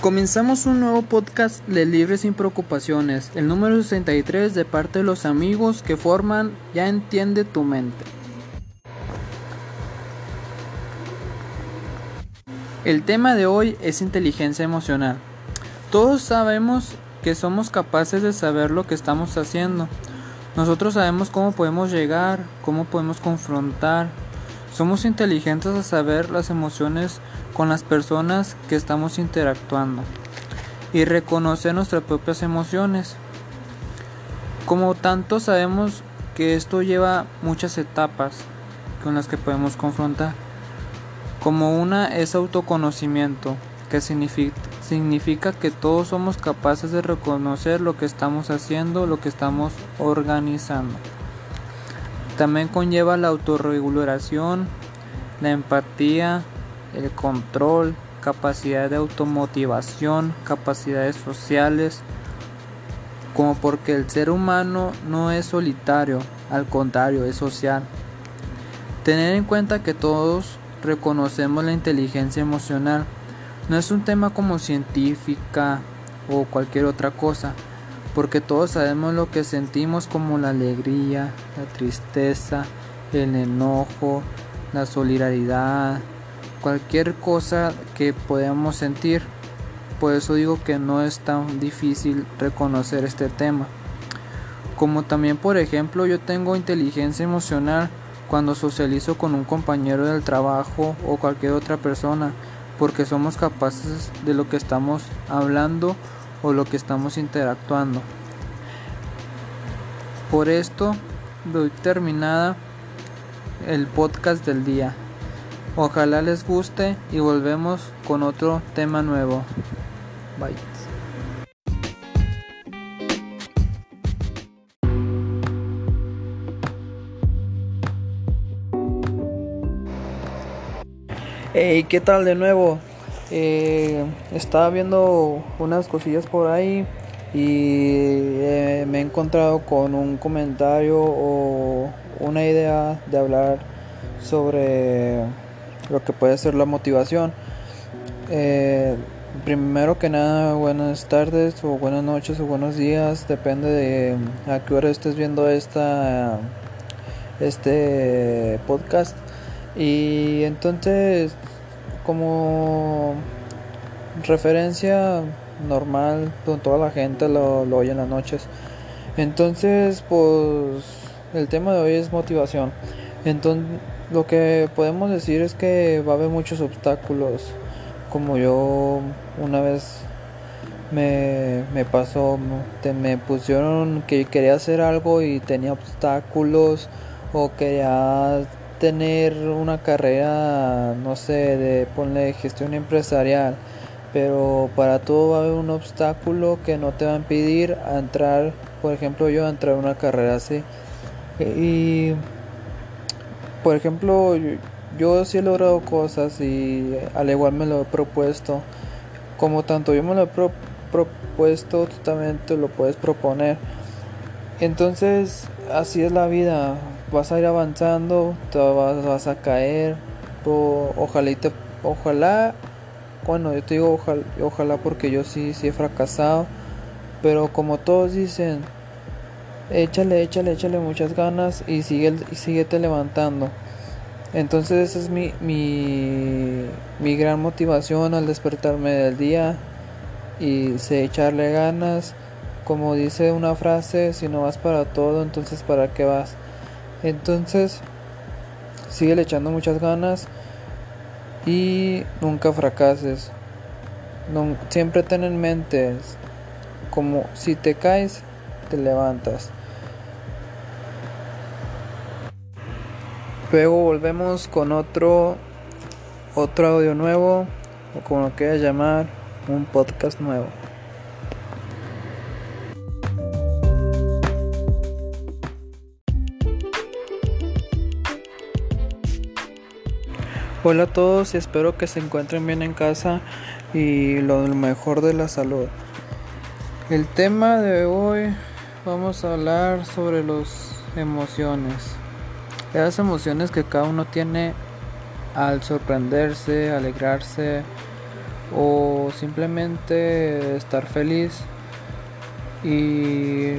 Comenzamos un nuevo podcast de Libre sin Preocupaciones, el número 63 de parte de los amigos que forman Ya entiende tu mente. El tema de hoy es inteligencia emocional. Todos sabemos que somos capaces de saber lo que estamos haciendo. Nosotros sabemos cómo podemos llegar, cómo podemos confrontar. Somos inteligentes a saber las emociones con las personas que estamos interactuando y reconocer nuestras propias emociones. Como tanto sabemos que esto lleva muchas etapas con las que podemos confrontar. Como una es autoconocimiento, que significa, que todos somos capaces de reconocer lo que estamos haciendo, lo que estamos organizando. También conlleva la autorregulación, la empatía, el control, capacidad de automotivación, capacidades sociales, como porque el ser humano no es solitario, al contrario, es social. Tener en cuenta que todos reconocemos la inteligencia emocional. No es un tema como científica o cualquier otra cosa, porque todos sabemos lo que sentimos como la alegría, la tristeza, el enojo, la solidaridad, cualquier cosa que podamos sentir. Por eso digo que no es tan difícil reconocer este tema. Como también por ejemplo yo tengo inteligencia emocional cuando socializo con un compañero del trabajo o cualquier otra persona porque somos capaces de lo que estamos hablando o lo que estamos interactuando. Por esto doy terminada el podcast del día. Ojalá les guste y volvemos con otro tema nuevo. Bye. Hey, ¿qué tal de nuevo? Eh, estaba viendo unas cosillas por ahí y eh, me he encontrado con un comentario o una idea de hablar sobre lo que puede ser la motivación. Eh, primero que nada, buenas tardes o buenas noches o buenos días, depende de a qué hora estés viendo esta este podcast. Y entonces, como referencia normal, toda la gente lo, lo oye en las noches. Entonces, pues el tema de hoy es motivación. Entonces, lo que podemos decir es que va a haber muchos obstáculos. Como yo una vez me, me pasó, me pusieron que quería hacer algo y tenía obstáculos o quería tener una carrera, no sé, de ponle gestión empresarial, pero para todo va a haber un obstáculo que no te va a impedir entrar, por ejemplo, yo a entrar a una carrera así. Y, por ejemplo, yo, sí he logrado cosas y al igual me lo he propuesto. Como tanto yo me lo he propuesto, tú también te lo puedes proponer. Entonces, así es la vida vas a ir avanzando, te vas, a caer, ojalá y te, ojalá, bueno, yo te digo ojalá, porque yo sí, sí he fracasado, pero como todos dicen, échale, échale, échale muchas ganas y sigue, y síguete levantando. Entonces esa es mi, mi, mi gran motivación al despertarme del día y sé echarle ganas. Como dice una frase, si no vas para todo, entonces para qué vas. Entonces, sigue echando muchas ganas y nunca fracases. siempre ten en mente, como si te caes, te levantas. Luego volvemos con otro otro audio nuevo o como lo quieras llamar, un podcast nuevo. Hola a todos y espero que se encuentren bien en casa y lo mejor de la salud. El tema de hoy vamos a hablar sobre las emociones. Las emociones que cada uno tiene al sorprenderse, alegrarse o simplemente estar feliz y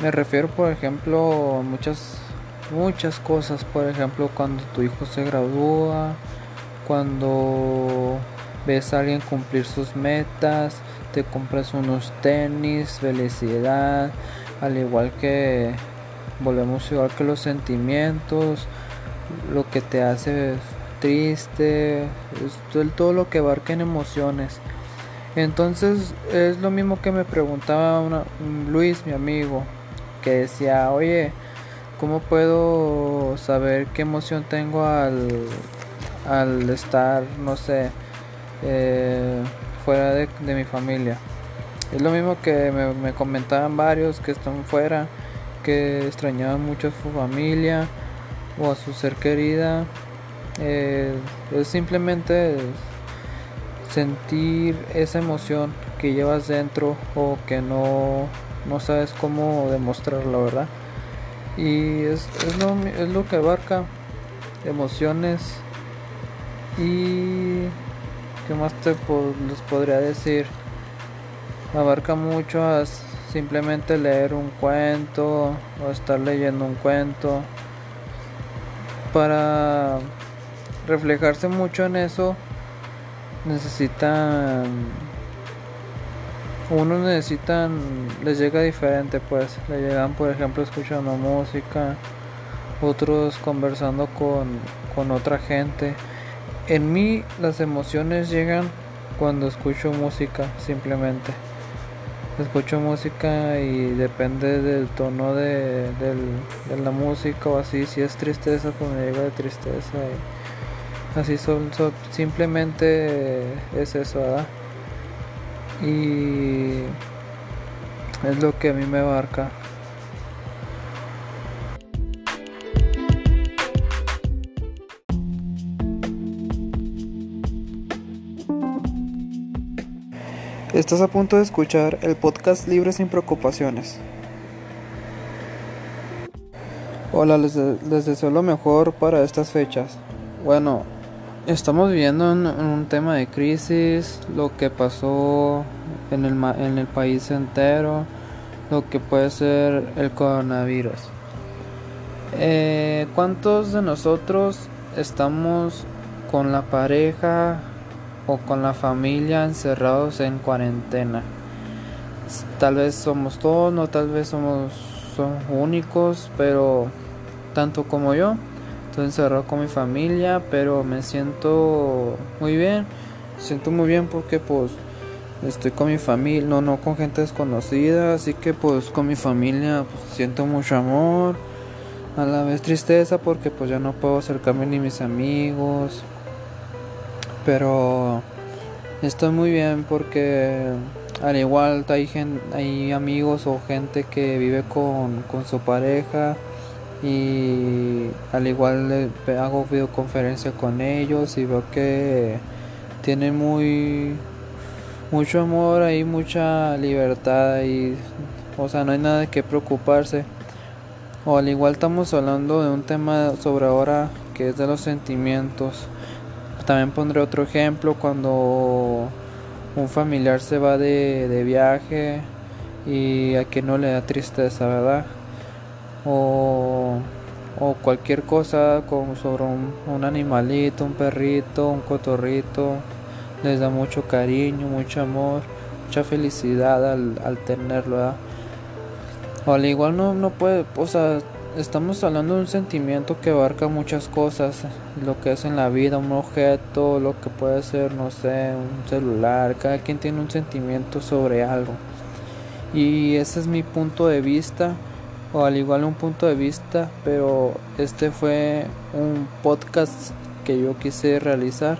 me refiero por ejemplo a muchas muchas cosas por ejemplo cuando tu hijo se gradúa cuando ves a alguien cumplir sus metas te compras unos tenis felicidad al igual que volvemos igual que los sentimientos lo que te hace triste, todo lo que abarca en emociones. Entonces es lo mismo que me preguntaba Luis, mi amigo, que decía, oye, ¿cómo puedo saber qué emoción tengo al, al estar, no sé, eh, fuera de, mi familia? Es lo mismo que me, me comentaban varios que están fuera, que extrañaban mucho a su familia o a su ser querida eh, es simplemente sentir esa emoción que llevas dentro o que no, no sabes cómo demostrarla, ¿verdad? Y es, es, lo, es lo que abarca emociones y ¿qué más te les podría decir? Abarca mucho a simplemente leer un cuento o estar leyendo un cuento para reflejarse mucho en eso necesitan unos necesitan les llega diferente pues. Le llegan por ejemplo escuchando música otros conversando con, con otra gente. En mí las emociones llegan cuando escucho música simplemente. Escucho música y depende del tono de, de la música o así. Si es tristeza pues me llega de tristeza y Así son, simplemente es eso, ¿verdad? Y es lo que a mí me abarca. Estás a punto de escuchar el podcast Libre sin preocupaciones. Hola, les, les deseo lo mejor para estas fechas. Bueno, Estamos viviendo en, un tema de crisis, lo que pasó en el, en el país entero, lo que puede ser el coronavirus. Eh, ¿Cuántos de nosotros estamos con la pareja o con la familia encerrados en cuarentena? Tal vez somos todos, no tal vez somos únicos, pero tanto como yo Estoy encerrado con mi familia, pero me siento muy bien. Me siento muy bien porque pues estoy con mi familia, no, no con gente desconocida, así que pues con mi familia pues, siento mucho amor, a la vez tristeza porque pues ya no puedo acercarme ni mis amigos, pero estoy muy bien porque al igual hay, hay amigos o gente que vive con, con su pareja y al igual hago videoconferencia con ellos y veo que tienen muy mucho amor ahí mucha libertad y o sea no hay nada de que preocuparse. O al igual estamos hablando de un tema sobre ahora que es de los sentimientos. También pondré otro ejemplo cuando un familiar se va de, de viaje y a quien no le da tristeza verdad o, o cualquier cosa como sobre un, animalito, un perrito, un cotorrito, les da mucho cariño, mucho amor, mucha felicidad al, al tenerlo. O al igual no, no puede, o sea, estamos hablando de un sentimiento que abarca muchas cosas, lo que es en la vida, un objeto, lo que puede ser, no sé, un celular, cada quien tiene un sentimiento sobre algo. Y ese es mi punto de vista o al igual un punto de vista, pero este fue un podcast que yo quise realizar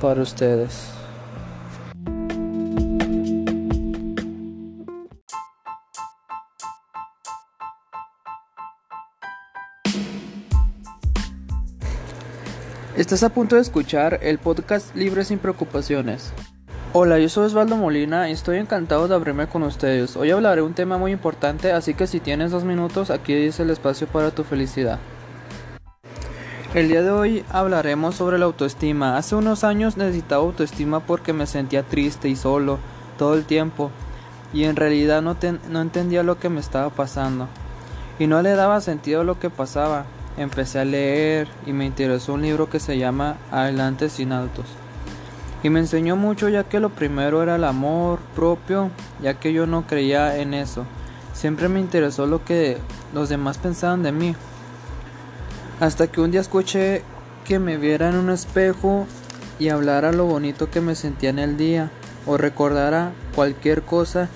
para ustedes. Estás a punto de escuchar el podcast Libre sin Preocupaciones. Hola, yo soy Osvaldo Molina y estoy encantado de abrirme con ustedes. Hoy hablaré un tema muy importante, así que si tienes dos minutos, aquí es el espacio para tu felicidad. El día de hoy hablaremos sobre la autoestima. Hace unos años necesitaba autoestima porque me sentía triste y solo todo el tiempo y en realidad no, no entendía lo que me estaba pasando y no le daba sentido a lo que pasaba. Empecé a leer y me interesó un libro que se llama Adelante sin altos y me enseñó mucho ya que lo primero era el amor propio ya que yo no creía en eso. Siempre me interesó lo que los demás pensaban de mí. Hasta que un día escuché que me viera en un espejo y hablara lo bonito que me sentía en el día o recordara cualquier cosa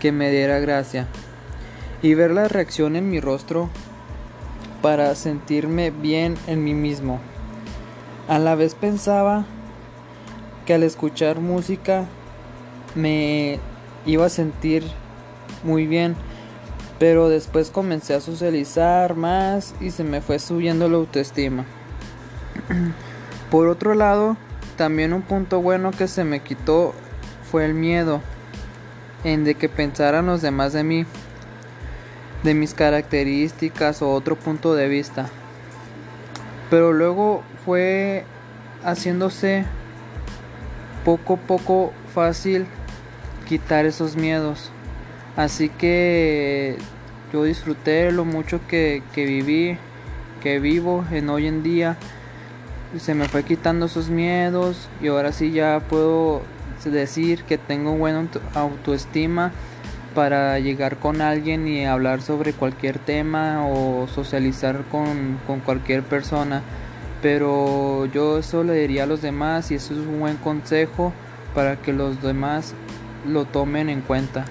que me diera gracia y ver la reacción en mi rostro para sentirme bien en mí mismo. A la vez pensaba que al escuchar música me iba a sentir muy bien pero después comencé a socializar más y se me fue subiendo la autoestima. Por otro lado, también un punto bueno que se me quitó fue el miedo en de que pensaran los demás de mí, de mis características o otro punto de vista. Pero luego fue haciéndose poco poco fácil quitar esos miedos. Así que yo disfruté lo mucho que, viví, que vivo en hoy en día. Se me fue quitando esos miedos y ahora sí ya puedo decir que tengo buena autoestima para llegar con alguien y hablar sobre cualquier tema o socializar con, con cualquier persona. Pero yo eso le diría a los demás y eso es un buen consejo para que los demás lo tomen en cuenta.